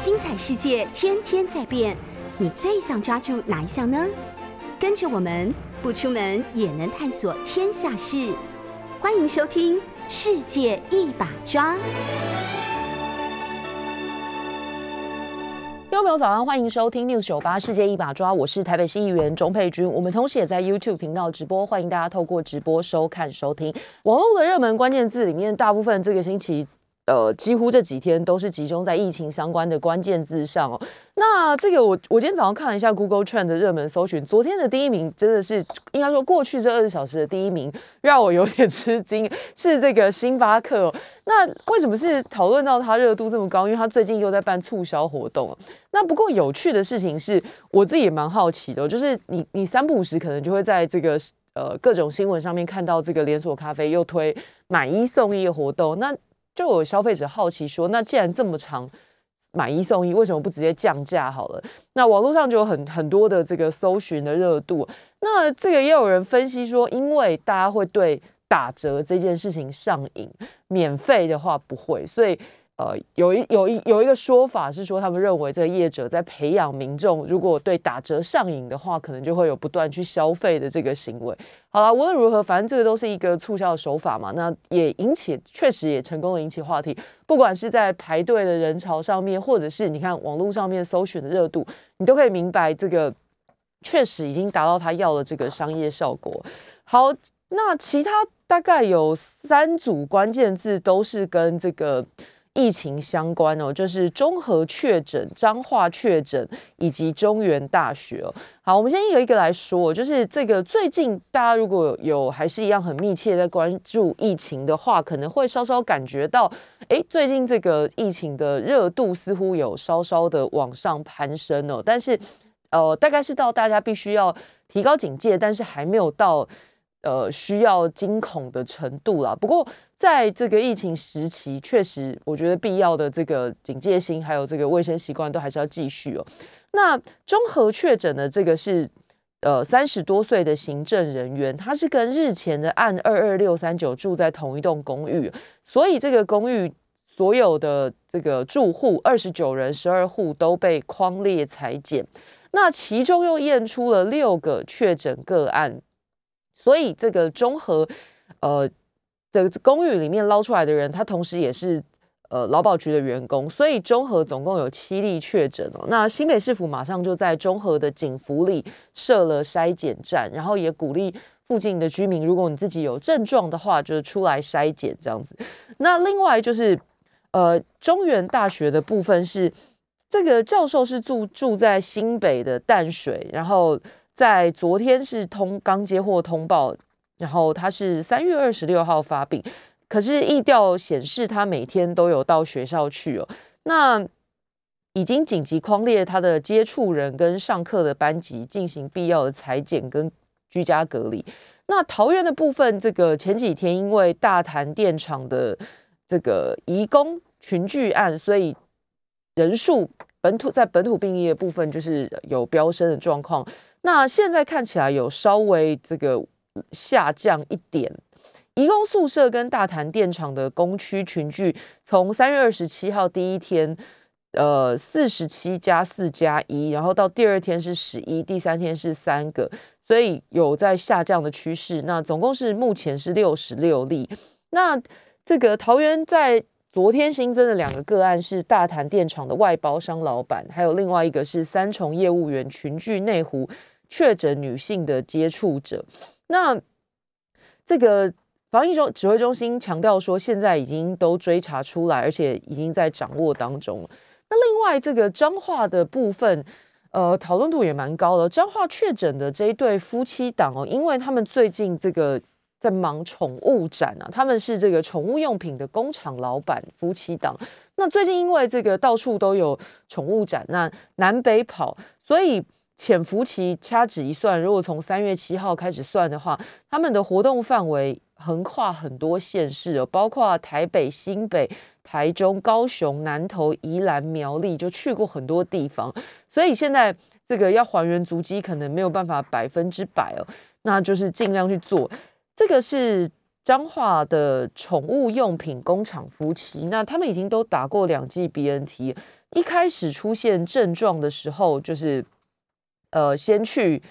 精彩世界天天在变，你最想抓住哪一项呢？跟着我们不出门也能探索天下事，欢迎收听《世界一把抓》。听众朋友早上，欢迎收听 News 九八世界一把抓，我是台北市议员钟佩君。我们同时也在 YouTube 频道直播，欢迎大家透过直播收看收听。网络的热门关键字里面，大部分这个星期。呃，几乎这几天都是集中在疫情相关的关键字上哦。那这个我我今天早上看了一下 Google Trend 的热门搜寻，昨天的第一名真的是应该说过去这二十小时的第一名，让我有点吃惊，是这个星巴克。那为什么是讨论到它热度这么高？因为它最近又在办促销活动。那不过有趣的事情是，我自己也蛮好奇的，就是你你三不五时可能就会在这个呃各种新闻上面看到这个连锁咖啡又推买一送一的活动，那。就有消费者好奇说，那既然这么长买一送一，为什么不直接降价好了？那网络上就有很很多的这个搜寻的热度。那这个也有人分析说，因为大家会对打折这件事情上瘾，免费的话不会，所以。呃，有一有一有一个说法是说，他们认为这个业者在培养民众，如果对打折上瘾的话，可能就会有不断去消费的这个行为。好了，无论如何，反正这个都是一个促销的手法嘛。那也引起，确实也成功的引起话题。不管是在排队的人潮上面，或者是你看网络上面搜寻的热度，你都可以明白，这个确实已经达到他要的这个商业效果。好，那其他大概有三组关键字都是跟这个。疫情相关哦，就是综合确诊、彰化确诊以及中原大学哦。好，我们先一个一个来说，就是这个最近大家如果有还是一样很密切在关注疫情的话，可能会稍稍感觉到，哎，最近这个疫情的热度似乎有稍稍的往上攀升哦。但是，呃，大概是到大家必须要提高警戒，但是还没有到呃需要惊恐的程度啦。不过，在这个疫情时期，确实我觉得必要的这个警戒心，还有这个卫生习惯，都还是要继续哦。那综合确诊的这个是呃三十多岁的行政人员，他是跟日前的案二二六三九住在同一栋公寓，所以这个公寓所有的这个住户二十九人，十二户都被框列裁剪，那其中又验出了六个确诊个案，所以这个综合呃。这个公寓里面捞出来的人，他同时也是呃劳保局的员工，所以中和总共有七例确诊哦。那新北市府马上就在中和的警服里设了筛检站，然后也鼓励附近的居民，如果你自己有症状的话，就是出来筛检这样子。那另外就是呃中原大学的部分是这个教授是住住在新北的淡水，然后在昨天是通刚接获通报。然后他是三月二十六号发病，可是疫调显示他每天都有到学校去哦。那已经紧急框列他的接触人跟上课的班级进行必要的裁剪跟居家隔离。那桃园的部分，这个前几天因为大潭电厂的这个移工群聚案，所以人数本土在本土病例的部分就是有飙升的状况。那现在看起来有稍微这个。下降一点，移工宿舍跟大潭电厂的工区群聚，从三月二十七号第一天，呃，四十七加四加一，然后到第二天是十一，第三天是三个，所以有在下降的趋势。那总共是目前是六十六例。那这个桃园在昨天新增的两个个案是大潭电厂的外包商老板，还有另外一个是三重业务员群聚内湖确诊女性的接触者。那这个防疫中指挥中心强调说，现在已经都追查出来，而且已经在掌握当中。那另外这个彰化的部分，呃，讨论度也蛮高的。彰化确诊的这一对夫妻档哦，因为他们最近这个在忙宠物展啊，他们是这个宠物用品的工厂老板夫妻档。那最近因为这个到处都有宠物展，那南北跑，所以。潜伏期掐指一算，如果从三月七号开始算的话，他们的活动范围横跨很多县市哦，包括台北、新北、台中、高雄、南投、宜兰、苗栗，就去过很多地方。所以现在这个要还原足迹，可能没有办法百分之百哦，那就是尽量去做。这个是彰化的宠物用品工厂夫妻，那他们已经都打过两剂 BNT。一开始出现症状的时候，就是呃，先去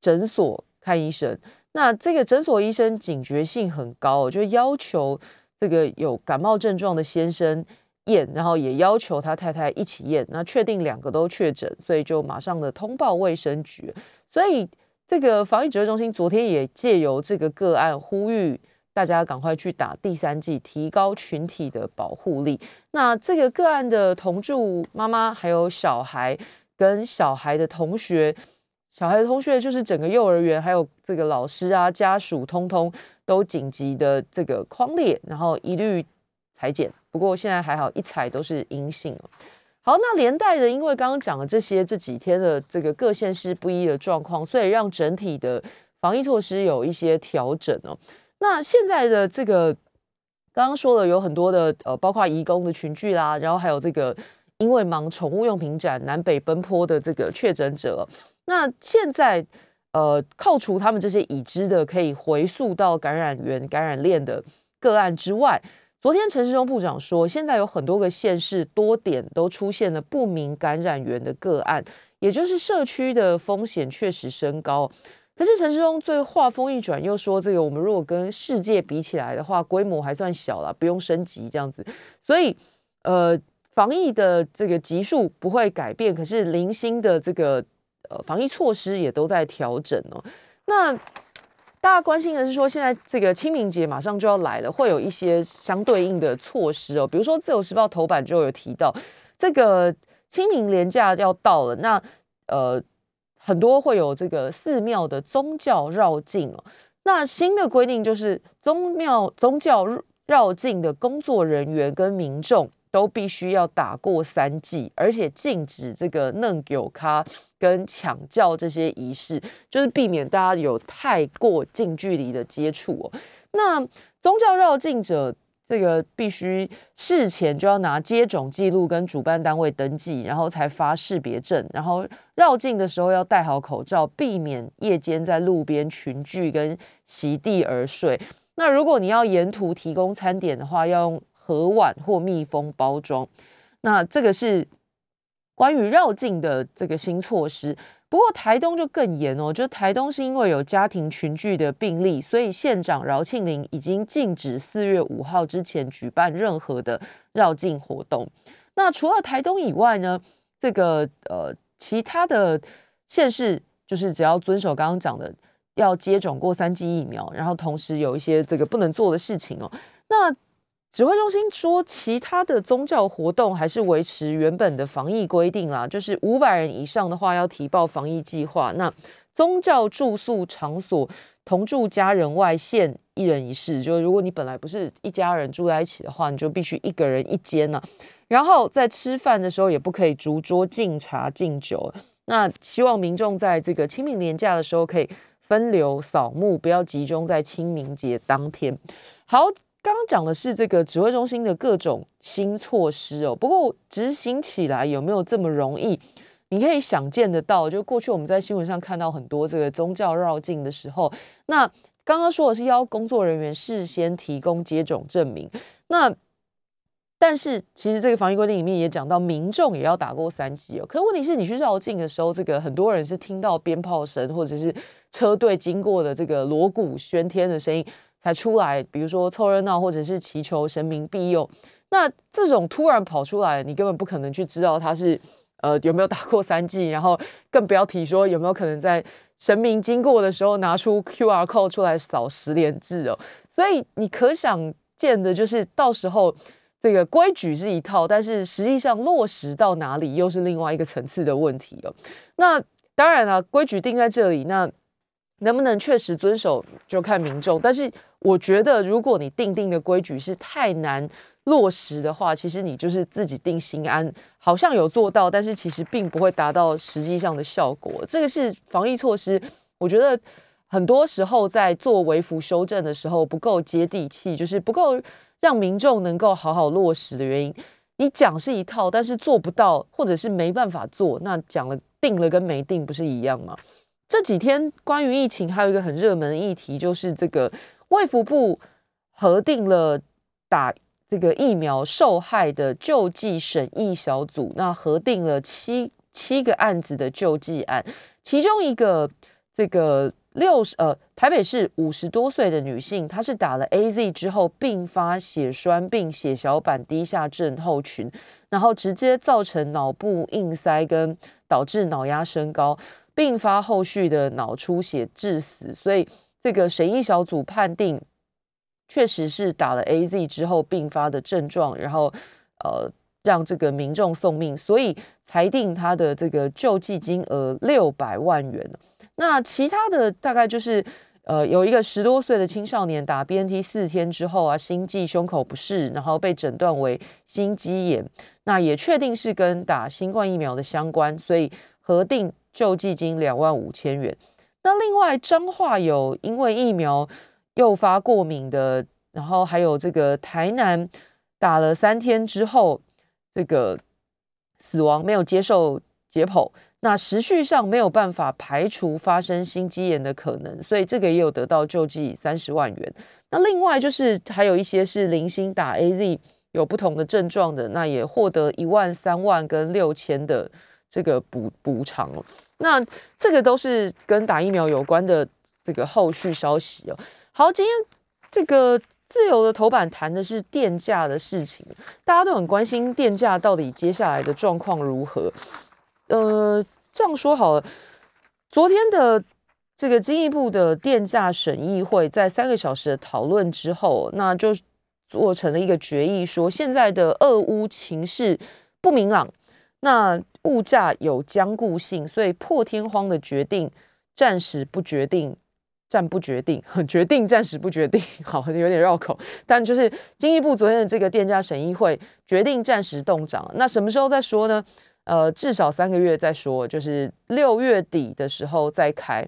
诊所看医生。那这个诊所医生警觉性很高，就要求这个有感冒症状的先生验，然后也要求他太太一起验。那确定两个都确诊，所以就马上的通报卫生局。所以这个防疫指挥中心昨天也借由这个个案呼吁。大家赶快去打第三剂，提高群体的保护力。那这个个案的同住妈妈，还有小孩跟小孩的同学，小孩的同学就是整个幼儿园，还有这个老师啊、家属，通通都紧急的这个框列，然后一律裁剪。不过现在还好，一采都是阴性好，那连带的，因为刚刚讲了这些这几天的这个各县市不一的状况，所以让整体的防疫措施有一些调整哦。那现在的这个刚刚说了有很多的呃，包括移工的群聚啦，然后还有这个因为忙宠物用品展南北奔波的这个确诊者。那现在呃，扣除他们这些已知的可以回溯到感染源感染链的个案之外，昨天陈世忠部长说，现在有很多个县市多点都出现了不明感染源的个案，也就是社区的风险确实升高。可是陈世忠最话锋一转，又说这个我们如果跟世界比起来的话，规模还算小了，不用升级这样子。所以，呃，防疫的这个级数不会改变，可是零星的这个呃防疫措施也都在调整哦。那大家关心的是说，现在这个清明节马上就要来了，会有一些相对应的措施哦。比如说《自由时报》头版就有提到，这个清明连假要到了，那呃。很多会有这个寺庙的宗教绕境哦，那新的规定就是宗庙宗教绕境的工作人员跟民众都必须要打过三剂，而且禁止这个弄酒咖跟抢教这些仪式，就是避免大家有太过近距离的接触哦。那宗教绕境者。这个必须事前就要拿接种记录跟主办单位登记，然后才发识别证。然后绕境的时候要戴好口罩，避免夜间在路边群聚跟席地而睡。那如果你要沿途提供餐点的话，要用盒碗或密封包装。那这个是关于绕境的这个新措施。不过台东就更严哦，就台东是因为有家庭群聚的病例，所以县长饶庆林已经禁止四月五号之前举办任何的绕境活动。那除了台东以外呢，这个呃其他的县市就是只要遵守刚刚讲的，要接种过三剂疫苗，然后同时有一些这个不能做的事情哦。那指挥中心说，其他的宗教活动还是维持原本的防疫规定啦，就是五百人以上的话要提报防疫计划。那宗教住宿场所同住家人外限一人一室，就是如果你本来不是一家人住在一起的话，你就必须一个人一间呢。然后在吃饭的时候也不可以逐桌敬茶敬酒。那希望民众在这个清明年假的时候可以分流扫墓，不要集中在清明节当天。好。刚刚讲的是这个指挥中心的各种新措施哦，不过执行起来有没有这么容易？你可以想见得到，就过去我们在新闻上看到很多这个宗教绕境的时候，那刚刚说的是要工作人员事先提供接种证明，那但是其实这个防疫规定里面也讲到，民众也要打过三剂哦。可问题是你去绕境的时候，这个很多人是听到鞭炮声或者是车队经过的这个锣鼓喧天的声音。才出来，比如说凑热闹，或者是祈求神明庇佑。那这种突然跑出来，你根本不可能去知道他是呃有没有打过三剂，然后更不要提说有没有可能在神明经过的时候拿出 Q R code 出来扫十连制哦。所以你可想见的，就是到时候这个规矩是一套，但是实际上落实到哪里又是另外一个层次的问题哦。那当然了，规矩定在这里，那能不能确实遵守就看民众，但是。我觉得，如果你定定的规矩是太难落实的话，其实你就是自己定心安，好像有做到，但是其实并不会达到实际上的效果。这个是防疫措施，我觉得很多时候在做微服修正的时候不够接地气，就是不够让民众能够好好落实的原因。你讲是一套，但是做不到，或者是没办法做，那讲了定了跟没定不是一样吗？这几天关于疫情还有一个很热门的议题，就是这个。卫福部核定了打这个疫苗受害的救济审议小组，那核定了七七个案子的救济案，其中一个这个六十呃台北市五十多岁的女性，她是打了 A Z 之后并发血栓并血小板低下症候群，然后直接造成脑部硬塞跟导致脑压升高，并发后续的脑出血致死，所以这个审议小组判定。确实是打了 A Z 之后并发的症状，然后呃让这个民众送命，所以裁定他的这个救济金额六百万元。那其他的大概就是呃有一个十多岁的青少年打 B N T 四天之后啊，心悸、胸口不适，然后被诊断为心肌炎，那也确定是跟打新冠疫苗的相关，所以核定救济金两万五千元。那另外彰化有因为疫苗。诱发过敏的，然后还有这个台南打了三天之后，这个死亡没有接受解剖，那时序上没有办法排除发生心肌炎的可能，所以这个也有得到救济三十万元。那另外就是还有一些是零星打 A Z 有不同的症状的，那也获得一万、三万跟六千的这个补补偿那这个都是跟打疫苗有关的这个后续消息哦。好，今天这个自由的头版谈的是电价的事情，大家都很关心电价到底接下来的状况如何。呃，这样说好了，昨天的这个经济部的电价审议会在三个小时的讨论之后，那就做成了一个决议，说现在的俄乌情势不明朗，那物价有僵固性，所以破天荒的决定暂时不决定。暂不决定，决定暂时不决定，好，有点绕口。但就是经济部昨天的这个电价审议会决定暂时动涨，那什么时候再说呢？呃，至少三个月再说，就是六月底的时候再开，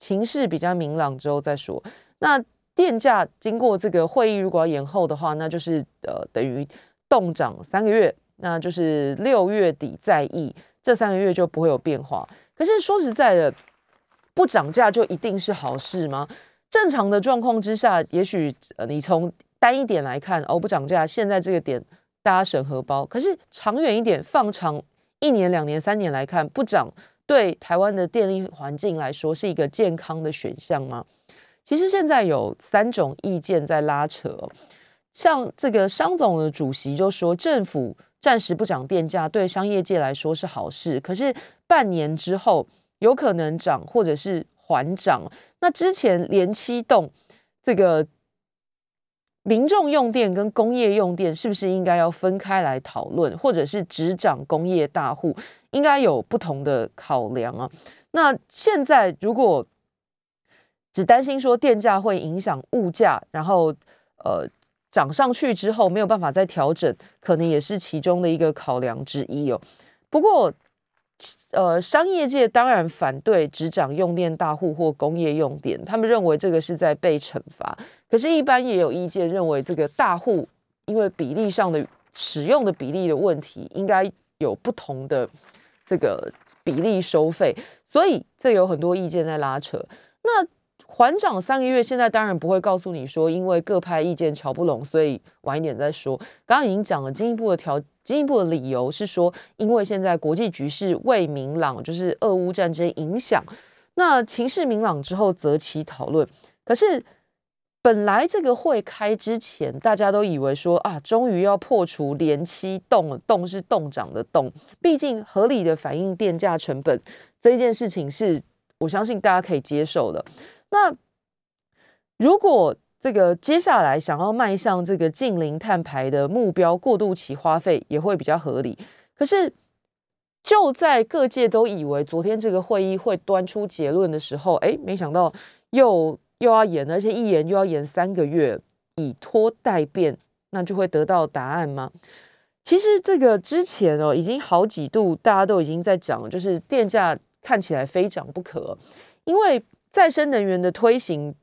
情势比较明朗之后再说。那电价经过这个会议如果要延后的话，那就是呃等于动涨三个月，那就是六月底再议，这三个月就不会有变化。可是说实在的。不涨价就一定是好事吗？正常的状况之下，也许，你从单一点来看，哦，不涨价，现在这个点大家省荷包。可是长远一点，放长一年、两年、三年来看，不涨对台湾的电力环境来说是一个健康的选项吗？其实现在有三种意见在拉扯，像这个商总的主席就说，政府暂时不涨电价，对商业界来说是好事。可是半年之后。有可能涨，或者是缓涨。那之前连七栋这个民众用电跟工业用电，是不是应该要分开来讨论，或者是只涨工业大户，应该有不同的考量啊？那现在如果只担心说电价会影响物价，然后呃涨上去之后没有办法再调整，可能也是其中的一个考量之一哦。不过。呃，商业界当然反对只涨用电大户或工业用电，他们认为这个是在被惩罚。可是，一般也有意见认为，这个大户因为比例上的使用的比例的问题，应该有不同的这个比例收费。所以，这有很多意见在拉扯。那缓涨三个月，现在当然不会告诉你说，因为各派意见瞧不拢，所以晚一点再说。刚刚已经讲了进一步的调。进一步的理由是说，因为现在国际局势未明朗，就是俄乌战争影响。那情势明朗之后，择期讨论。可是本来这个会开之前，大家都以为说啊，终于要破除连期动了，动是动涨的动。毕竟合理的反映电价成本这一件事情，是我相信大家可以接受的。那如果这个接下来想要迈向这个近零碳排的目标，过渡期花费也会比较合理。可是就在各界都以为昨天这个会议会端出结论的时候，哎，没想到又又要延，而且一延又要延三个月，以拖待变，那就会得到答案吗？其实这个之前哦，已经好几度大家都已经在讲，就是电价看起来非涨不可，因为再生能源的推行。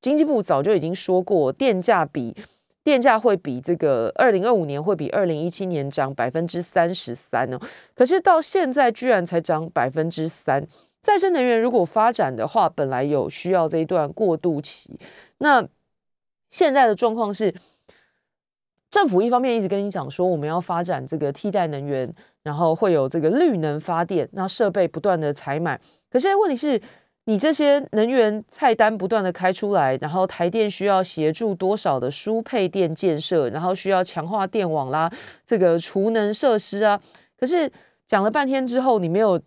经济部早就已经说过，电价比电价会比这个二零二五年会比二零一七年涨百分之三十三哦。可是到现在居然才涨百分之三。再生能源如果发展的话，本来有需要这一段过渡期。那现在的状况是，政府一方面一直跟你讲说我们要发展这个替代能源，然后会有这个绿能发电，那设备不断的采买。可是问题是，你这些能源菜单不断的开出来，然后台电需要协助多少的输配电建设，然后需要强化电网啦，这个储能设施啊。可是讲了半天之后，你没有。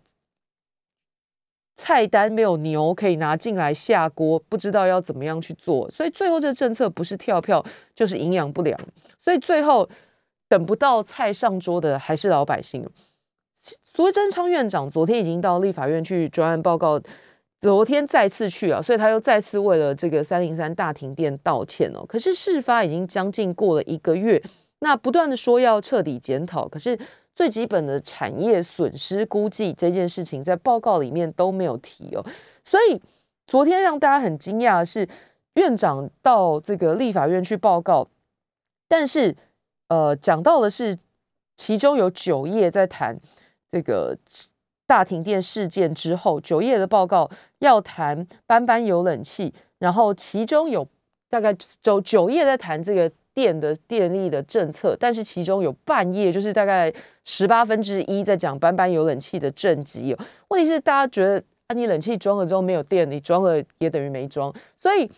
菜单没有牛可以拿进来下锅，不知道要怎么样去做，所以最后这政策不是跳票就是营养不良，所以最后等不到菜上桌的还是老百姓。苏贞昌院长昨天已经到立法院去专案报告，昨天再次去啊，所以他又再次为了这个三零三大停电道歉哦。可是事发已经将近过了一个月，那不断的说要彻底检讨，可是。最基本的产业损失估计这件事情，在报告里面都没有提哦。所以昨天让大家很惊讶的是，院长到这个立法院去报告，但是呃，讲到的是其中有九页在谈这个大停电事件之后，九页的报告要谈班班有冷气，然后其中有大概九九页在谈这个。电的电力的政策，但是其中有半页就是大概十八分之一在讲班班有冷气的政绩。问题是大家觉得啊，你冷气装了之后没有电，你装了也等于没装，所以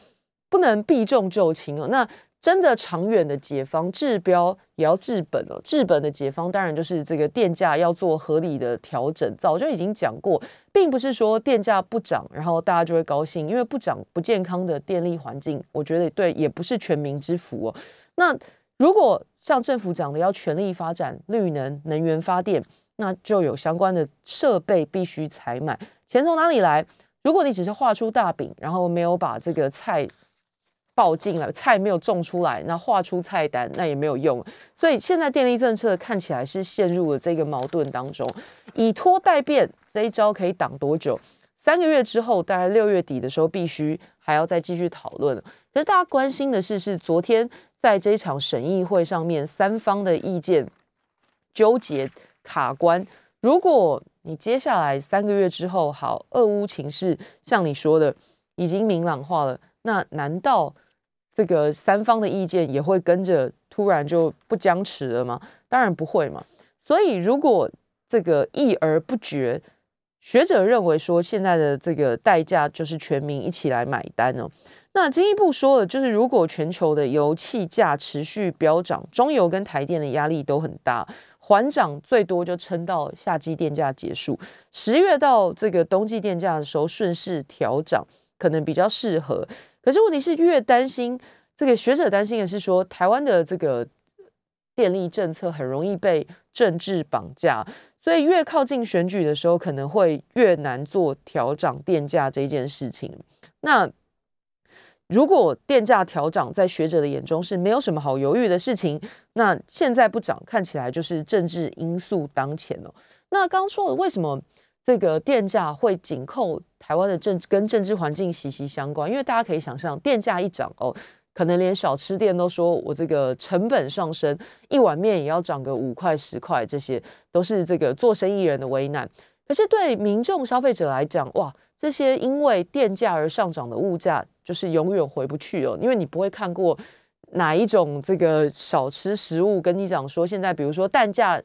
不能避重就轻哦。那真的长远的解方治标也要治本哦。治本的解方当然就是这个电价要做合理的调整。早就已经讲过，并不是说电价不涨，然后大家就会高兴，因为不涨不健康的电力环境，我觉得对也不是全民之福哦。那如果像政府讲的要全力发展绿能能源发电，那就有相关的设备必须采买，钱从哪里来？如果你只是画出大饼，然后没有把这个菜报进来，菜没有种出来，那画出菜单那也没有用。所以现在电力政策看起来是陷入了这个矛盾当中，以拖代变这一招可以挡多久？三个月之后，大概六月底的时候，必须还要再继续讨论。可是大家关心的是，是昨天。在这一场审议会上面，三方的意见纠结卡关。如果你接下来三个月之后，好，俄乌情势像你说的已经明朗化了，那难道这个三方的意见也会跟着突然就不僵持了吗？当然不会嘛。所以如果这个议而不决，学者认为说现在的这个代价就是全民一起来买单哦。那进一步说了，就是如果全球的油气价持续飙涨，中油跟台电的压力都很大，缓涨最多就撑到夏季电价结束，十月到这个冬季电价的时候顺势调涨，可能比较适合。可是问题是，越担心这个学者担心的是说，台湾的这个电力政策很容易被政治绑架，所以越靠近选举的时候，可能会越难做调涨电价这件事情。那如果电价调涨在学者的眼中是没有什么好犹豫的事情，那现在不涨看起来就是政治因素当前哦。那刚说了为什么这个电价会紧扣台湾的政跟政治环境息息相关？因为大家可以想象，电价一涨哦，可能连小吃店都说我这个成本上升，一碗面也要涨个五块十块，这些都是这个做生意人的危难。可是对民众消费者来讲，哇，这些因为电价而上涨的物价。就是永远回不去哦，因为你不会看过哪一种这个少吃食物跟你讲说，现在比如说蛋价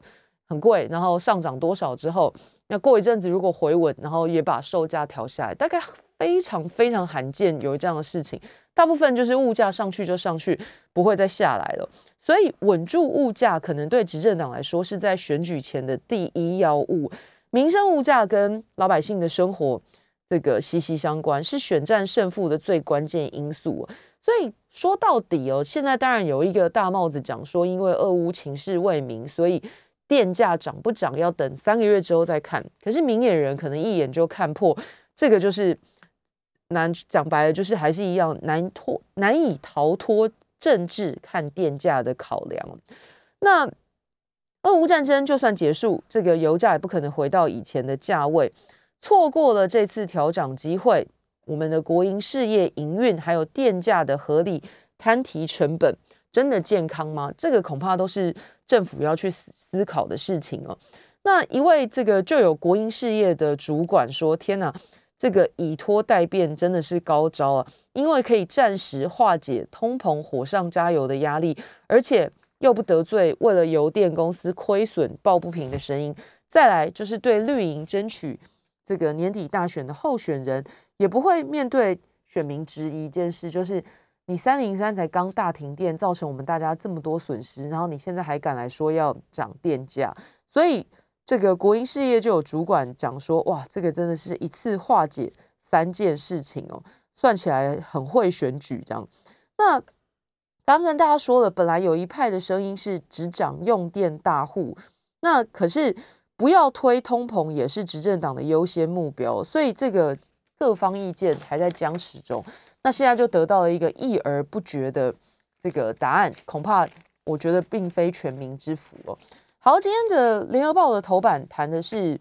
很贵，然后上涨多少之后，那过一阵子如果回稳，然后也把售价调下来，大概非常非常罕见有这样的事情。大部分就是物价上去就上去，不会再下来了。所以稳住物价，可能对执政党来说是在选举前的第一要务。民生物价跟老百姓的生活。这个息息相关，是选战胜负的最关键因素。所以说到底哦，现在当然有一个大帽子讲说，因为俄乌情势未明，所以电价涨不涨要等三个月之后再看。可是明眼人可能一眼就看破，这个就是难讲白了，就是还是一样难脱难以逃脱政治看电价的考量。那俄乌战争就算结束，这个油价也不可能回到以前的价位。错过了这次调涨机会，我们的国营事业营运还有电价的合理摊提成本，真的健康吗？这个恐怕都是政府要去思思考的事情哦。那一位这个就有国营事业的主管说：“天哪，这个以拖代变真的是高招啊！因为可以暂时化解通膨火上加油的压力，而且又不得罪为了油电公司亏损抱不平的声音。再来就是对绿营争取这个年底大选的候选人，也不会面对选民质疑一件事，就是你三零三才刚大停电，造成我们大家这么多损失，然后你现在还敢来说要涨电价，所以这个国营事业就有主管讲说，哇，这个真的是一次化解三件事情哦，算起来很会选举这样。那刚跟大家说了，本来有一派的声音是只涨用电大户，那可是。不要推通膨也是执政党的优先目标，所以这个各方意见还在僵持中。那现在就得到了一个议而不决的这个答案，恐怕我觉得并非全民之福哦。好，今天的联合报的头版谈的是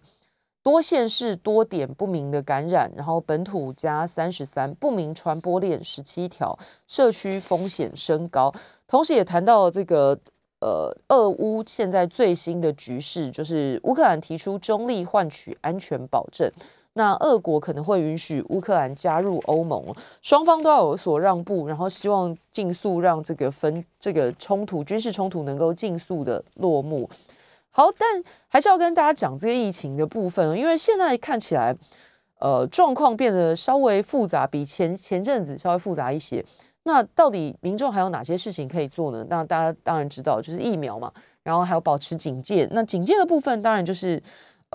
多线市多点不明的感染，然后本土加三十三不明传播链十七条，社区风险升高，同时也谈到这个。呃，俄乌现在最新的局势就是乌克兰提出中立换取安全保证，那俄国可能会允许乌克兰加入欧盟，双方都要有所让步，然后希望尽速让这个分这个冲突军事冲突能够尽速的落幕。好，但还是要跟大家讲这个疫情的部分，因为现在看起来，呃，状况变得稍微复杂，比前前阵子稍微复杂一些。那到底民众还有哪些事情可以做呢？那大家当然知道，就是疫苗嘛，然后还有保持警戒。那警戒的部分，当然就是，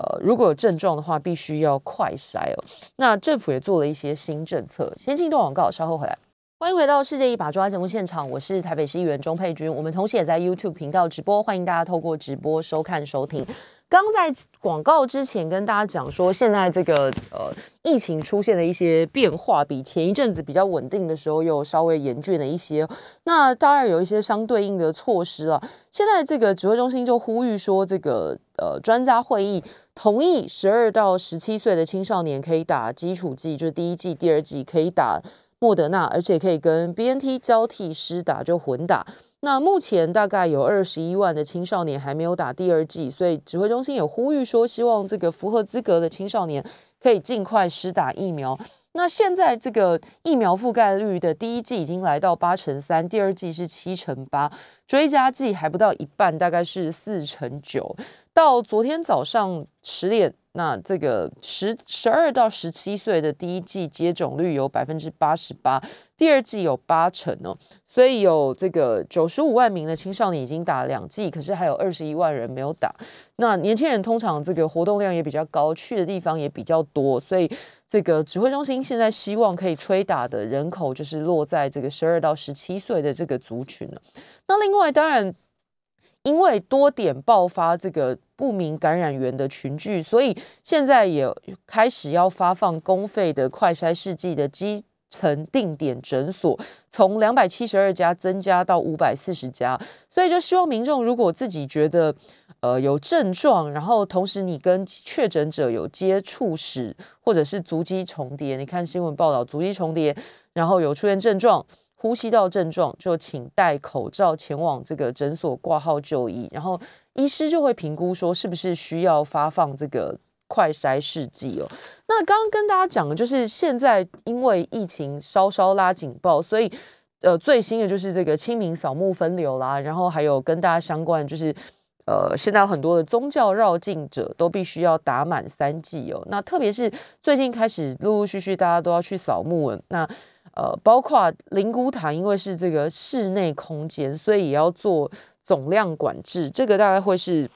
呃，如果有症状的话，必须要快筛哦。那政府也做了一些新政策。先进一段广告，稍后回来。欢迎回到世界一把抓节目现场，我是台北市议员钟佩君。我们同时也在 YouTube 频道直播，欢迎大家透过直播收看收听。刚在广告之前跟大家讲说，现在这个呃疫情出现了一些变化，比前一阵子比较稳定的时候又稍微严峻了一些。那当然有一些相对应的措施啊。现在这个指挥中心就呼吁说，这个呃专家会议同意十二到十七岁的青少年可以打基础剂，就是第一剂、第二剂可以打莫德纳，而且可以跟 B N T 交替施打，就混打。那目前大概有二十一万的青少年还没有打第二剂，所以指挥中心也呼吁说，希望这个符合资格的青少年可以尽快施打疫苗。那现在这个疫苗覆盖率的第一剂已经来到八成三，第二剂是七成八，追加剂还不到一半，大概是四成九。到昨天早上十点。那这个十十二到十七岁的第一季接种率有百分之八十八，第二季有八成哦，所以有这个九十五万名的青少年已经打两剂，可是还有二十一万人没有打。那年轻人通常这个活动量也比较高，去的地方也比较多，所以这个指挥中心现在希望可以催打的人口就是落在这个十二到十七岁的这个族群了。那另外当然。因为多点爆发这个不明感染源的群聚，所以现在也开始要发放公费的快筛试剂的基层定点诊所，从两百七十二家增加到五百四十家。所以就希望民众如果自己觉得呃有症状，然后同时你跟确诊者有接触史，或者是足迹重叠，你看新闻报道足迹重叠，然后有出现症状。呼吸道症状就请戴口罩前往这个诊所挂号就医，然后医师就会评估说是不是需要发放这个快筛试剂哦。那刚刚跟大家讲的就是现在因为疫情稍稍拉警报，所以呃最新的就是这个清明扫墓分流啦，然后还有跟大家相关就是呃现在有很多的宗教绕境者都必须要打满三剂哦。那特别是最近开始陆陆续续大家都要去扫墓了，那。呃，包括灵骨塔，因为是这个室内空间，所以也要做总量管制。这个大概会是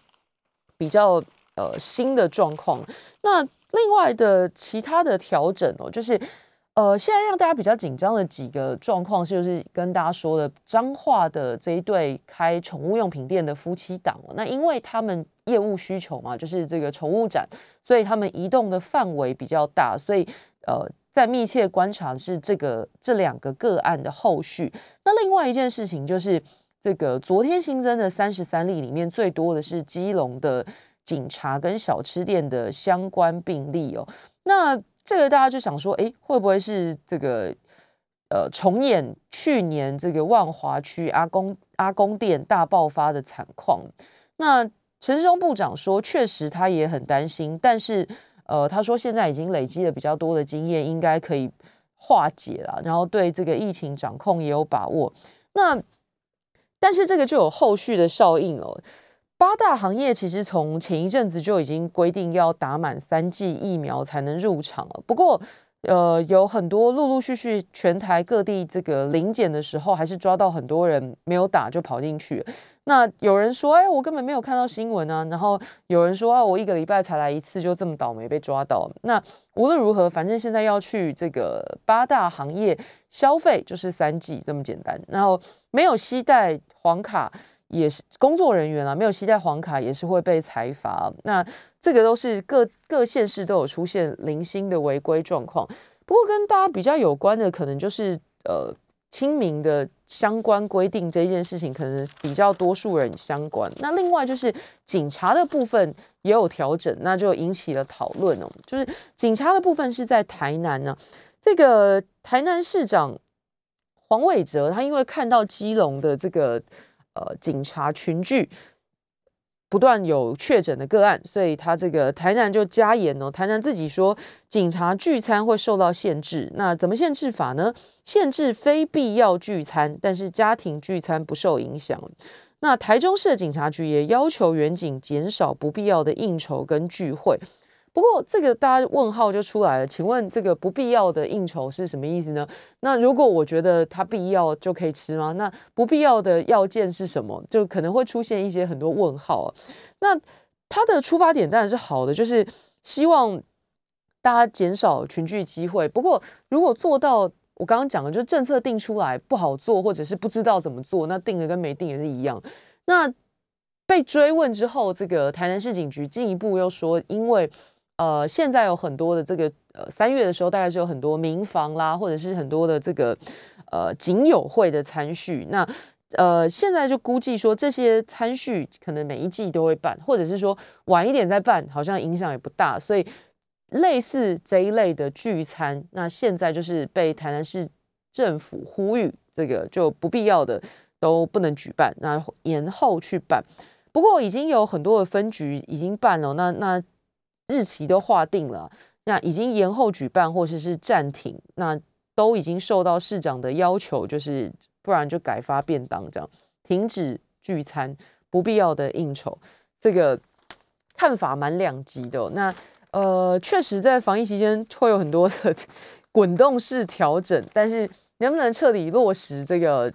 比较呃新的状况。那另外的其他的调整哦，就是呃，现在让大家比较紧张的几个状况，就是跟大家说的彰化的这一对开宠物用品店的夫妻档。那因为他们业务需求嘛，就是这个宠物展，所以他们移动的范围比较大，所以呃。在密切观察是这个这两个个案的后续。那另外一件事情就是，这个昨天新增的三十三例里面，最多的是基隆的警察跟小吃店的相关病例哦。那这个大家就想说，哎，会不会是这个呃重演去年这个万华区阿公阿公店大爆发的惨况？那陈世忠部长说，确实他也很担心，但是。呃，他说现在已经累积了比较多的经验，应该可以化解了，然后对这个疫情掌控也有把握。那但是这个就有后续的效应哦。八大行业其实从前一阵子就已经规定要打满三剂疫苗才能入场了。不过，呃，有很多陆陆续续全台各地这个临检的时候，还是抓到很多人没有打就跑进去。那有人说，哎，我根本没有看到新闻啊。然后有人说，啊，我一个礼拜才来一次，就这么倒霉被抓到。那无论如何，反正现在要去这个八大行业消费，就是三 G 这么简单。然后没有携带黄卡。也是工作人员啊，没有携带黄卡也是会被裁罚。那这个都是各各县市都有出现零星的违规状况。不过跟大家比较有关的，可能就是呃清明的相关规定这件事情，可能比较多数人相关。那另外就是警察的部分也有调整，那就引起了讨论哦。就是警察的部分是在台南呢，这个台南市长黄伟哲，他因为看到基隆的这个。呃，警察群聚不断有确诊的个案，所以他这个台南就加严哦。台南自己说，警察聚餐会受到限制。那怎么限制法呢？限制非必要聚餐，但是家庭聚餐不受影响。那台中市警察局也要求远警减少不必要的应酬跟聚会。不过，这个大家问号就出来了。请问，这个不必要的应酬是什么意思呢？那如果我觉得它必要就可以吃吗？那不必要的要件是什么？就可能会出现一些很多问号。那它的出发点当然是好的，就是希望大家减少群聚机会。不过，如果做到我刚刚讲的，就是政策定出来不好做，或者是不知道怎么做，那定了跟没定也是一样。那被追问之后，这个台南市警局进一步又说，因为呃，现在有很多的这个呃，三月的时候大概是有很多民房啦，或者是很多的这个呃警友会的参叙。那呃，现在就估计说这些参叙可能每一季都会办，或者是说晚一点再办，好像影响也不大。所以类似这一类的聚餐，那现在就是被台南市政府呼吁，这个就不必要的都不能举办，那延后去办。不过已经有很多的分局已经办了，那那。日期都划定了，那已经延后举办或者是暂停，那都已经受到市长的要求，就是不然就改发便当这样，停止聚餐，不必要的应酬。这个看法蛮两极的。那呃，确实在防疫期间会有很多的滚动式调整，但是能不能彻底落实这个，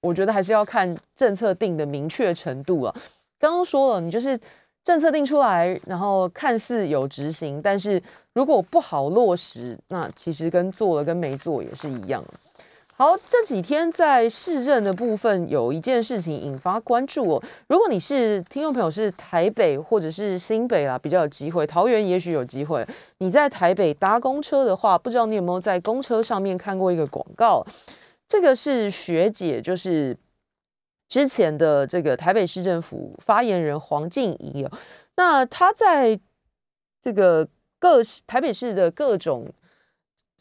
我觉得还是要看政策定的明确程度啊。刚刚说了，你就是。政策定出来，然后看似有执行，但是如果不好落实，那其实跟做了跟没做也是一样。好，这几天在市政的部分有一件事情引发关注哦。如果你是听众朋友是台北或者是新北啦，比较有机会；桃园也许有机会。你在台北搭公车的话，不知道你有没有在公车上面看过一个广告？这个是学姐，就是。之前的这个台北市政府发言人黄静怡哦，那他在这个各台北市的各种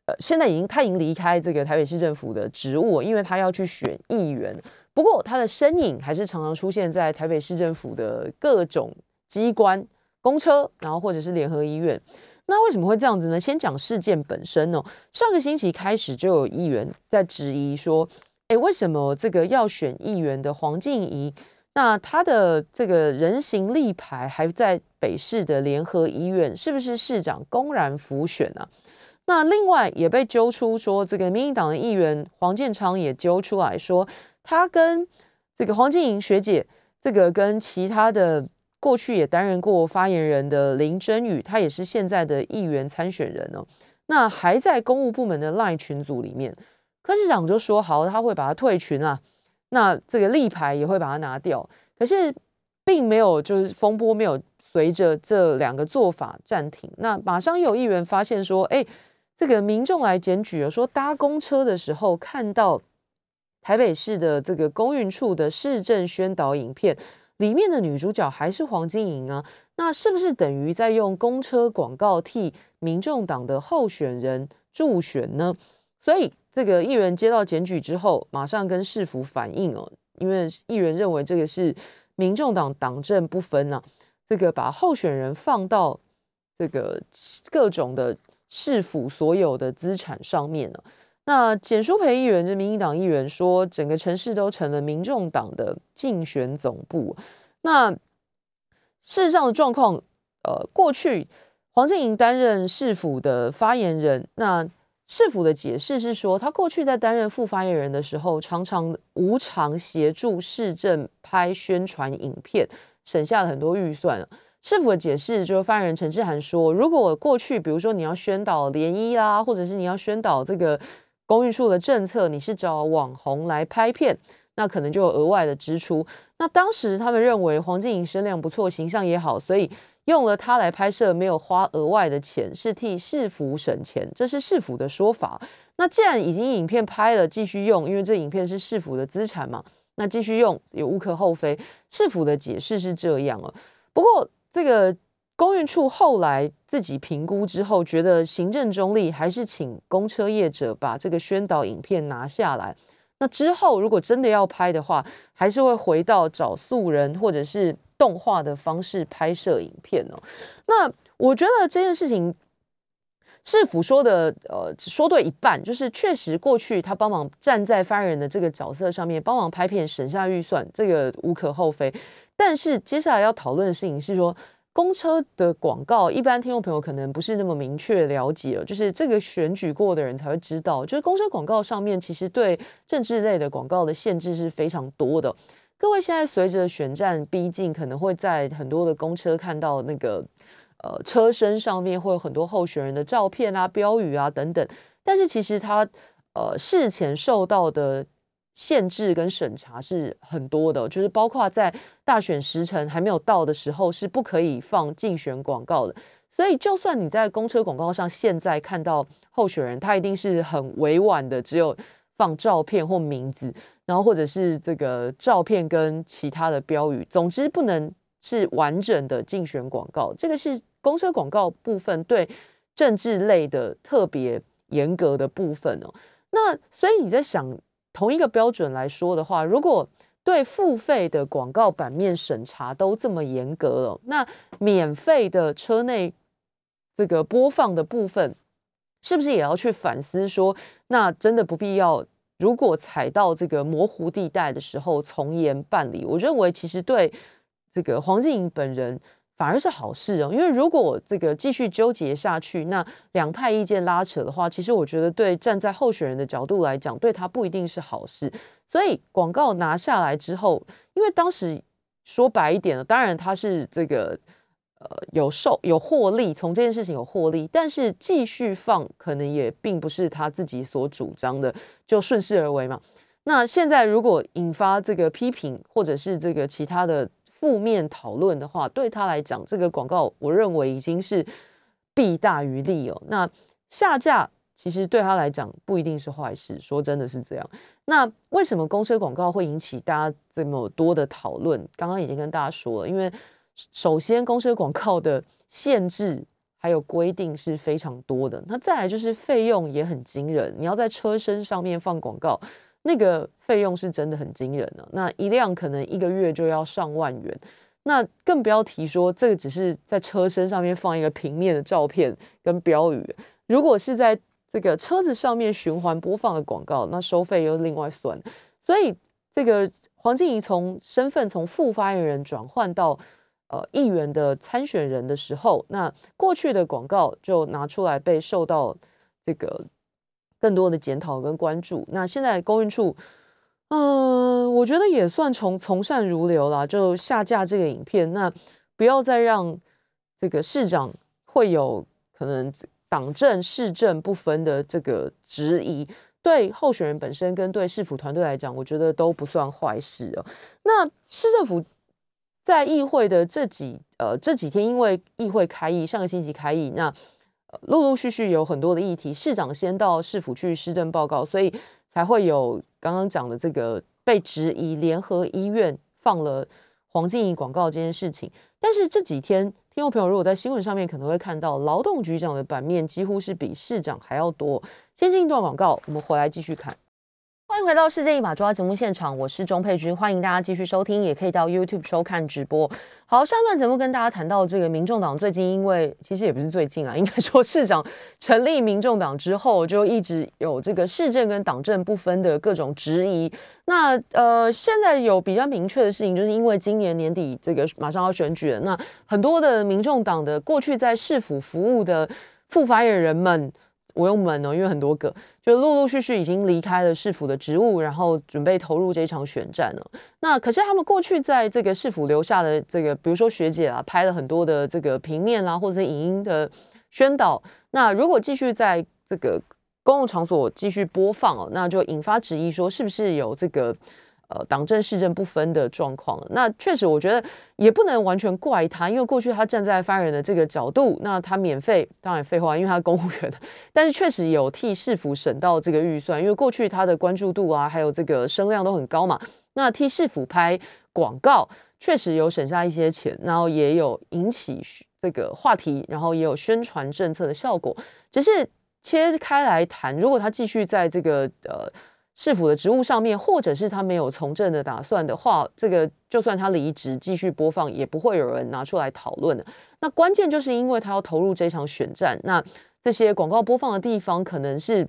呃，现在已经他已经离开这个台北市政府的职务，因为他要去选议员。不过他的身影还是常常出现在台北市政府的各种机关、公车，然后或者是联合医院。那为什么会这样子呢？先讲事件本身哦。上个星期开始就有议员在质疑说。哎，为什么这个要选议员的黄静怡，那他的这个人形立牌还在北市的联合医院，是不是市长公然浮选呢？那另外也被揪出说，这个民进党的议员黄建昌也揪出来说，他跟这个黄静怡学姐，这个跟其他的过去也担任过发言人的林真宇，他也是现在的议员参选人哦，那还在公务部门的 LINE 群组里面。柯市长就说好，他会把他退群啊，那这个立牌也会把它拿掉。可是并没有，就是风波没有随着这两个做法暂停。那马上有议员发现说，哎，这个民众来检举了，说搭公车的时候看到台北市的这个公运处的市政宣导影片，里面的女主角还是黄金莹啊，那是不是等于在用公车广告替民众党的候选人助选呢？所以。这个议员接到检举之后，马上跟市府反映哦，因为议员认为这个是民众党党政不分呐，这个把候选人放到这个各种的市府所有的资产上面呢，那简书培议员，这民进党议员说，整个城市都成了民众党的竞选总部。那事实上的状况，呃，过去黄静莹担任市府的发言人，那市府的解释是说，他过去在担任副发言人的时候，常常无偿协助市政拍宣传影片，省下了很多预算。市府的解释就是，发言人陈志涵说，如果过去比如说你要宣导联谊啦，或者是你要宣导这个公寓处的政策，你是找网红来拍片，那可能就有额外的支出。那当时他们认为黄静莹声量不错，形象也好，所以用了它来拍摄，没有花额外的钱，是替市府省钱，这是市府的说法。那既然已经影片拍了，继续用，因为这影片是市府的资产嘛，那继续用也无可厚非。市府的解释是这样哦，不过。这个公运处后来自己评估之后，觉得行政中立，还是请公车业者把这个宣导影片拿下来。那之后如果真的要拍的话，还是会回到找素人或者是动画的方式拍摄影片哦。那我觉得这件事情市府说的，呃，说对一半，就是确实过去他帮忙站在发言人的这个角色上面帮忙拍片，省下预算，这个无可厚非。但是接下来要讨论的事情是说，公车的广告，一般听众朋友可能不是那么明确了解，就是这个选举过的人才会知道，就是公车广告上面其实对政治类的广告的限制是非常多的。各位现在随着选战逼近，可能会在很多的公车看到那个呃车身上面会有很多候选人的照片啊、标语啊等等，但是其实他呃事前受到的。限制跟审查是很多的，就是包括在大选时辰还没有到的时候，是不可以放竞选广告的。所以，就算你在公车广告上现在看到候选人，他一定是很委婉的，只有放照片或名字，然后或者是这个照片跟其他的标语，总之不能是完整的竞选广告。这个是公车广告部分对政治类的特别严格的部分哦。那所以你在想？同一个标准来说的话，如果对付费的广告版面审查都这么严格了，那免费的车内这个播放的部分，是不是也要去反思说，那真的不必要？如果踩到这个模糊地带的时候，从严办理？我认为其实对这个黄静莹本人。反而是好事哦，因为如果这个继续纠结下去，那两派意见拉扯的话，其实我觉得对站在候选人的角度来讲，对他不一定是好事。所以广告拿下来之后，因为当时说白一点了，当然他是这个呃有受有获利，从这件事情有获利，但是继续放可能也并不是他自己所主张的，就顺势而为嘛。那现在如果引发这个批评，或者是这个其他的。负面讨论的话，对他来讲，这个广告我认为已经是弊大于利哦。那下架其实对他来讲不一定是坏事，说真的是这样。那为什么公车广告会引起大家这么多的讨论？刚刚已经跟大家说了，因为首先公车广告的限制还有规定是非常多的，那再来就是费用也很惊人，你要在车身上面放广告。那个费用是真的很惊人的，那一辆可能一个月就要上万元，那更不要提说这个只是在车身上面放一个平面的照片跟标语，如果是在这个车子上面循环播放的广告，那收费又另外算。所以这个黄静怡从身份从副发言人转换到呃议员的参选人的时候，那过去的广告就拿出来被受到这个。更多的检讨跟关注。那现在公运处，嗯，我觉得也算从从善如流啦，就下架这个影片。那不要再让这个市长会有可能党政市政不分的这个质疑。对候选人本身跟对市府团队来讲，我觉得都不算坏事哦。那市政府在议会的这几呃这几天，因为议会开议，上个星期开议，那。陆陆续续有很多的议题，市长先到市府去施政报告，所以才会有刚刚讲的这个被质疑联合医院放了黄静怡广告这件事情。但是这几天，听众朋友如果在新闻上面可能会看到，劳动局长的版面几乎是比市长还要多。先进一段广告，我们回来继续看。欢迎回到世界一把抓节目现场，我是钟佩君，欢迎大家继续收听，也可以到 YouTube 收看直播。好，上段节目跟大家谈到这个民众党最近，因为其实也不是最近啊，应该说市长成立民众党之后，就一直有这个市政跟党政不分的各种质疑。那呃，现在有比较明确的事情，就是因为今年年底这个马上要选举了，那很多的民众党的过去在市府服务的副发言人们。我用门哦，因为很多个，就陆陆续续已经离开了市府的职务，然后准备投入这一场选战了。那可是他们过去在这个市府留下的这个，比如说学姐啊，拍了很多的这个平面啦，或者是影音的宣导。那如果继续在这个公共场所继续播放哦，那就引发质疑，说是不是有这个。呃，党政市政不分的状况，那确实我觉得也不能完全怪他，因为过去他站在发言人的这个角度，那他免费当然废话，因为他公务员，但是确实有替市府省到这个预算，因为过去他的关注度啊，还有这个声量都很高嘛，那替市府拍广告确实有省下一些钱，然后也有引起这个话题，然后也有宣传政策的效果，只是切开来谈，如果他继续在这个呃。市府的职务上面，或者是他没有从政的打算的话，这个就算他离职继续播放，也不会有人拿出来讨论的。那关键就是因为他要投入这场选战，那这些广告播放的地方可能是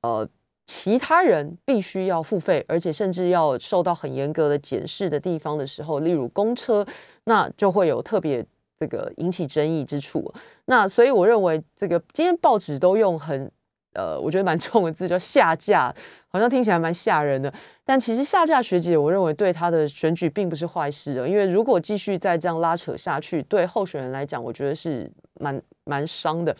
呃其他人必须要付费，而且甚至要受到很严格的检视的地方的时候，例如公车，那就会有特别这个引起争议之处。那所以我认为，这个今天报纸都用很。呃，我觉得蛮重的字叫下架，好像听起来蛮吓人的。但其实下架学姐，我认为对她的选举并不是坏事的，因为如果继续再这样拉扯下去，对候选人来讲，我觉得是蛮蛮伤的。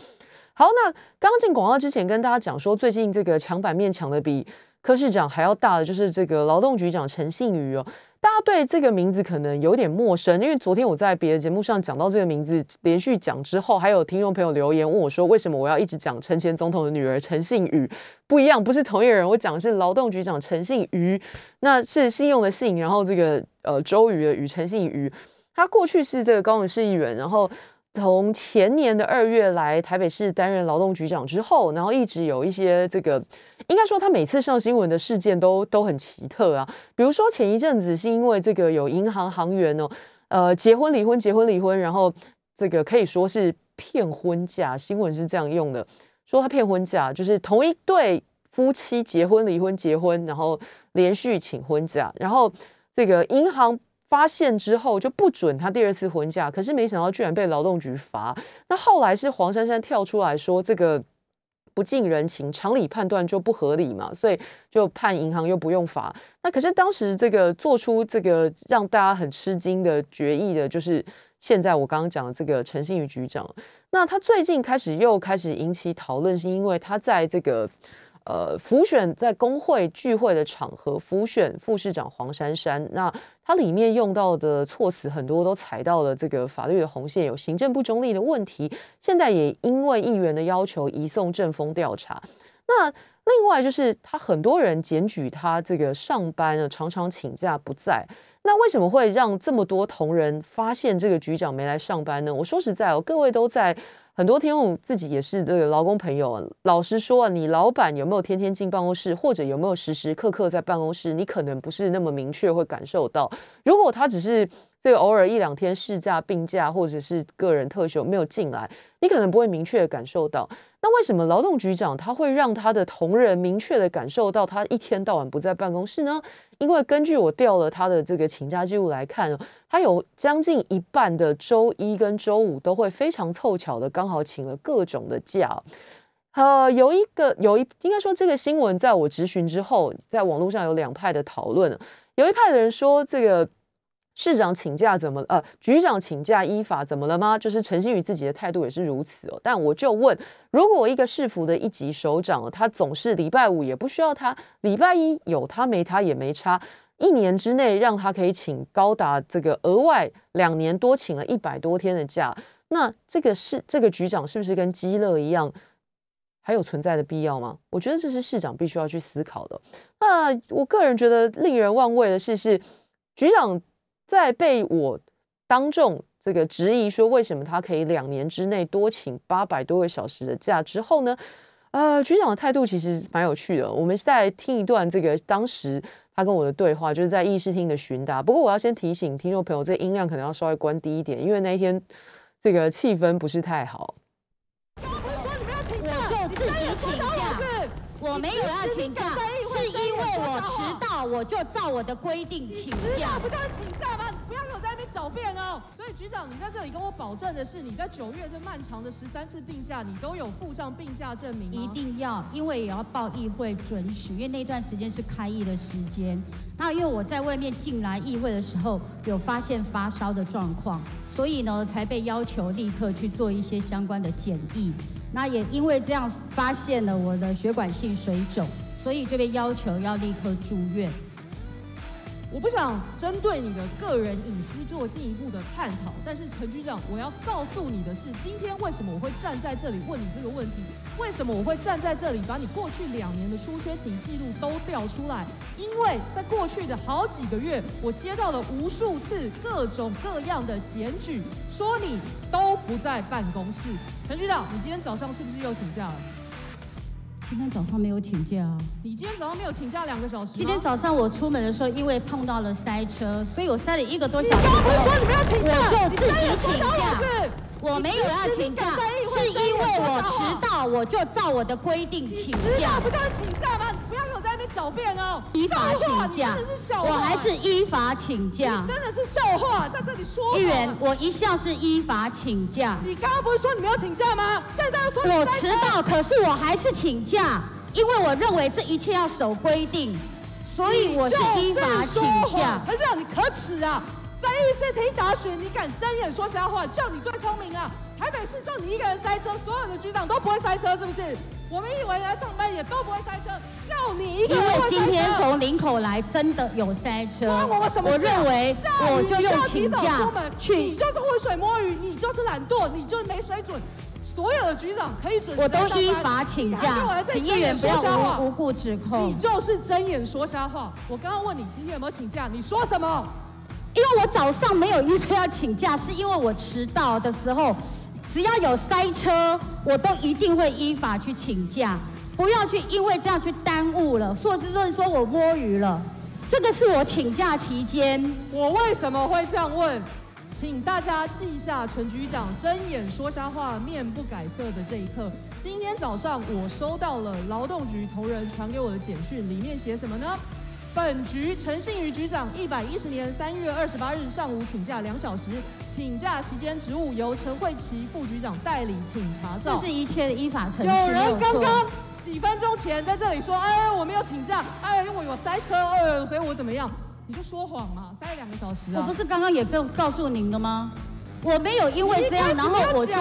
好，那刚进广告之前跟大家讲说，最近这个抢版面抢的比柯市长还要大的，就是这个劳动局长陈信宇哦。大家对这个名字可能有点陌生，因为昨天我在别的节目上讲到这个名字，连续讲之后，还有听众朋友留言问我说，为什么我要一直讲陈前总统的女儿陈信宇？不一样，不是同一个人。我讲的是劳动局长陈信瑜，那是信用的信，然后这个呃周瑜的瑜，陈信瑜，他过去是这个高雄市议员，然后。从前年的二月来台北市担任劳动局长之后，然后一直有一些这个，应该说他每次上新闻的事件都都很奇特啊。比如说前一阵子是因为这个有银行行员哦，呃，结婚离婚，结婚离婚，然后这个可以说是骗婚假，新闻是这样用的，说他骗婚假，就是同一对夫妻结婚离婚结婚，然后连续请婚假，然后这个银行。发现之后就不准他第二次婚嫁，可是没想到居然被劳动局罚。那后来是黄珊珊跳出来说这个不近人情，常理判断就不合理嘛，所以就判银行又不用罚。那可是当时这个做出这个让大家很吃惊的决议的，就是现在我刚刚讲的这个陈信宇局长。那他最近开始又开始引起讨论，是因为他在这个。呃，浮选在工会聚会的场合，浮选副市长黄珊珊，那他里面用到的措辞很多都踩到了这个法律的红线，有行政不中立的问题。现在也因为议员的要求移送政风调查。那另外就是他很多人检举他这个上班呢常常请假不在，那为什么会让这么多同仁发现这个局长没来上班呢？我说实在哦，各位都在。很多听众自己也是这个劳工朋友，老实说啊，你老板有没有天天进办公室，或者有没有时时刻刻在办公室，你可能不是那么明确会感受到。如果他只是这个偶尔一两天事假、病假，或者是个人特休没有进来，你可能不会明确的感受到。那为什么劳动局长他会让他的同仁明确的感受到他一天到晚不在办公室呢？因为根据我调了他的这个请假记录来看，他有将近一半的周一跟周五都会非常凑巧的刚好请了各种的假。呃，有一个有一应该说这个新闻在我质询之后，在网络上有两派的讨论，有一派的人说这个。市长请假怎么呃，局长请假依法怎么了吗？就是陈新宇自己的态度也是如此哦。但我就问，如果一个市府的一级首长，他总是礼拜五也不需要他，礼拜一有他没他也没差，一年之内让他可以请高达这个额外两年多请了一百多天的假，那这个是这个局长是不是跟基乐一样，还有存在的必要吗？我觉得这是市长必须要去思考的。那我个人觉得令人忘味的事是局长。在被我当众这个质疑说为什么他可以两年之内多请八百多个小时的假之后呢？呃，局长的态度其实蛮有趣的。我们再听一段这个当时他跟我的对话，就是在议事厅的询答。不过我要先提醒听众朋友，这音量可能要稍微关低一点，因为那一天这个气氛不是太好。我不是说你不要请假，是因为我迟到，我就照我的规定请假。不就是请假吗？不要给我在那边狡辩哦。所以局长，你在这里跟我保证的是，你在九月这漫长的十三次病假，你都有附上病假证明一定要，因为也要报议会准许，因为那段时间是开议的时间。那因为我在外面进来议会的时候，有发现发烧的状况，所以呢才被要求立刻去做一些相关的检疫。那也因为这样发现了我的血管性水肿，所以就被要求要立刻住院。我不想针对你的个人隐私做进一步的探讨，但是陈局长，我要告诉你的是，今天为什么我会站在这里问你这个问题？为什么我会站在这里把你过去两年的出缺勤记录都调出来？因为在过去的好几个月，我接到了无数次各种各样的检举，说你都不在办公室。陈局长，你今天早上是不是又请假了？今天早上没有请假啊！你今天早上没有请假两个小时今天早上我出门的时候，因为碰到了塞车，所以我塞了一个多小时。你刚不是说你不要请假？我就自己请假。我没有要请假，是因为我迟到，我就照我的规定请假。迟到不叫请假吗？不要给我在那边狡辩哦！依法请假，我还是依法请假。真的是笑话，在这里说。议员，我一向是依法请假。你刚刚不是说你没有请假吗？现在说我迟到，可是我还是请假，因为我认为这一切要守规定，所以我是依法请假。陈市长，你可耻啊！在议事厅打雪，你敢睁眼说瞎话？叫你最聪明啊！台北市就你一个人塞车，所有的局长都不会塞车，是不是？我们以为来上班也都不会塞车，就你一个人因为今天从林口来真的有塞车，我什么我认为我就用请假去。你就是浑水摸鱼，你就是懒惰，你就是没水准。所有的局长可以准时我都依法请假，请议员不要无故指控。你就是睁眼说瞎话。我刚刚问你今天有没有请假，你说什么？因为我早上没有预备要请假，是因为我迟到的时候，只要有塞车，我都一定会依法去请假，不要去因为这样去耽误了。硕士论说我摸鱼了，这个是我请假期间。我为什么会这样问？请大家记下陈局长睁眼说瞎话、面不改色的这一刻。今天早上我收到了劳动局同仁传给我的简讯，里面写什么呢？本局陈信宇局长一百一十年三月二十八日上午请假两小时，请假期间职务由陈慧琪副局长代理，请查照。这是一切的依法程序。有人刚刚几分钟前在这里说，哎，我没有请假，哎，因为我塞车，呃，所以我怎么样？你就说谎嘛，塞了两个小时啊。我不是刚刚也告告诉您的吗？我没有因为这样，然后我就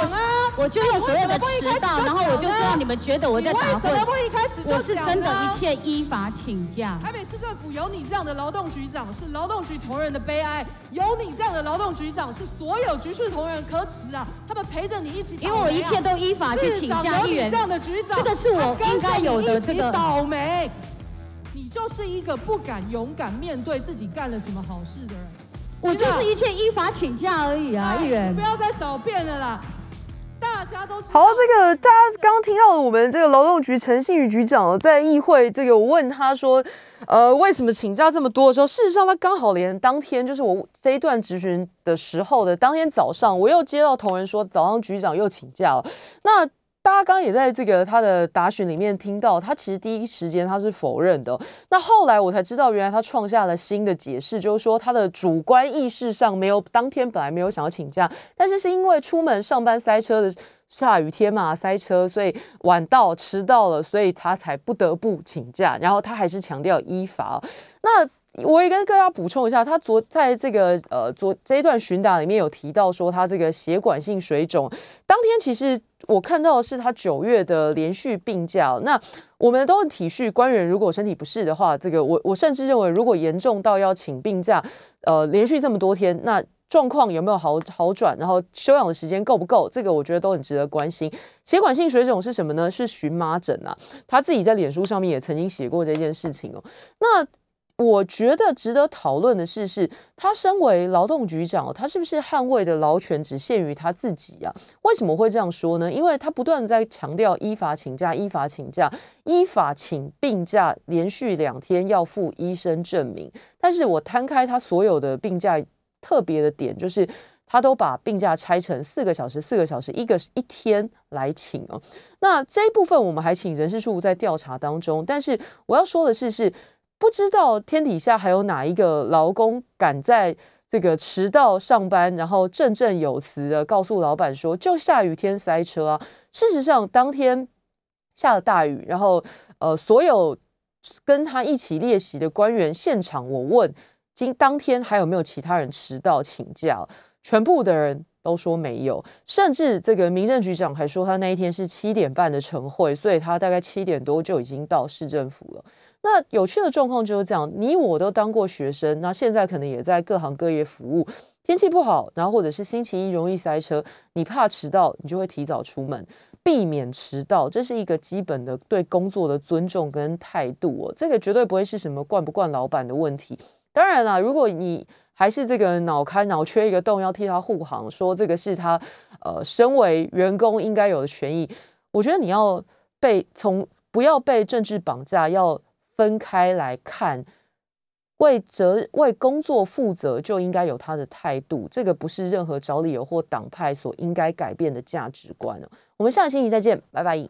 我就用所谓的迟到，然后我就让你们觉得我在打混。不一开始就我是真的一切依法请假。台北市政府有你这样的劳动局长是劳动局同仁的悲哀，有你这样的劳动局长是所有局处同仁可耻啊！他们陪着你一起，因为我一切都依法去请假。议员这样的局长，这个是我应该有的这个倒霉。你就是一个不敢勇敢面对自己干了什么好事的人。我就是一切依法请假而已啊，议员，不要再找辩了啦！大家都好，这个大家刚刚听到我们这个劳动局陈信宇局长在议会，这个我问他说，呃，为什么请假这么多的时候，事实上他刚好连当天就是我这一段质询的时候的当天早上，我又接到同仁说，早上局长又请假了，那。大家刚也在这个他的答询里面听到，他其实第一时间他是否认的。那后来我才知道，原来他创下了新的解释，就是说他的主观意识上没有当天本来没有想要请假，但是是因为出门上班塞车的下雨天嘛，塞车，所以晚到迟到了，所以他才不得不请假。然后他还是强调依法。那我也跟大家补充一下，他昨在这个呃昨这一段询答里面有提到说，他这个血管性水肿，当天其实。我看到的是他九月的连续病假，那我们都很体恤官员，如果身体不适的话，这个我我甚至认为，如果严重到要请病假，呃，连续这么多天，那状况有没有好好转，然后休养的时间够不够，这个我觉得都很值得关心。血管性水肿是什么呢？是荨麻疹啊，他自己在脸书上面也曾经写过这件事情哦。那我觉得值得讨论的是，是他身为劳动局长，他是不是捍卫的劳权只限于他自己啊？为什么会这样说呢？因为他不断在强调依法请假、依法请假、依法请病假，连续两天要附医生证明。但是我摊开他所有的病假，特别的点就是，他都把病假拆成四个小时、四个小时，一个一天来请哦。那这一部分我们还请人事处在调查当中。但是我要说的是，是。不知道天底下还有哪一个劳工敢在这个迟到上班，然后振振有词的告诉老板说：“就下雨天塞车啊！”事实上，当天下了大雨，然后呃，所有跟他一起列席的官员现场，我问今当天还有没有其他人迟到请假，全部的人都说没有，甚至这个民政局长还说他那一天是七点半的晨会，所以他大概七点多就已经到市政府了。那有趣的状况就是这样，你我都当过学生，那现在可能也在各行各业服务。天气不好，然后或者是星期一容易塞车，你怕迟到，你就会提早出门，避免迟到，这是一个基本的对工作的尊重跟态度哦。这个绝对不会是什么惯不惯老板的问题。当然啦，如果你还是这个脑开脑缺一个洞要替他护航，说这个是他呃身为员工应该有的权益，我觉得你要被从不要被政治绑架，要。分开来看，为责为工作负责就应该有他的态度，这个不是任何找理由或党派所应该改变的价值观我们下个星期再见，拜拜。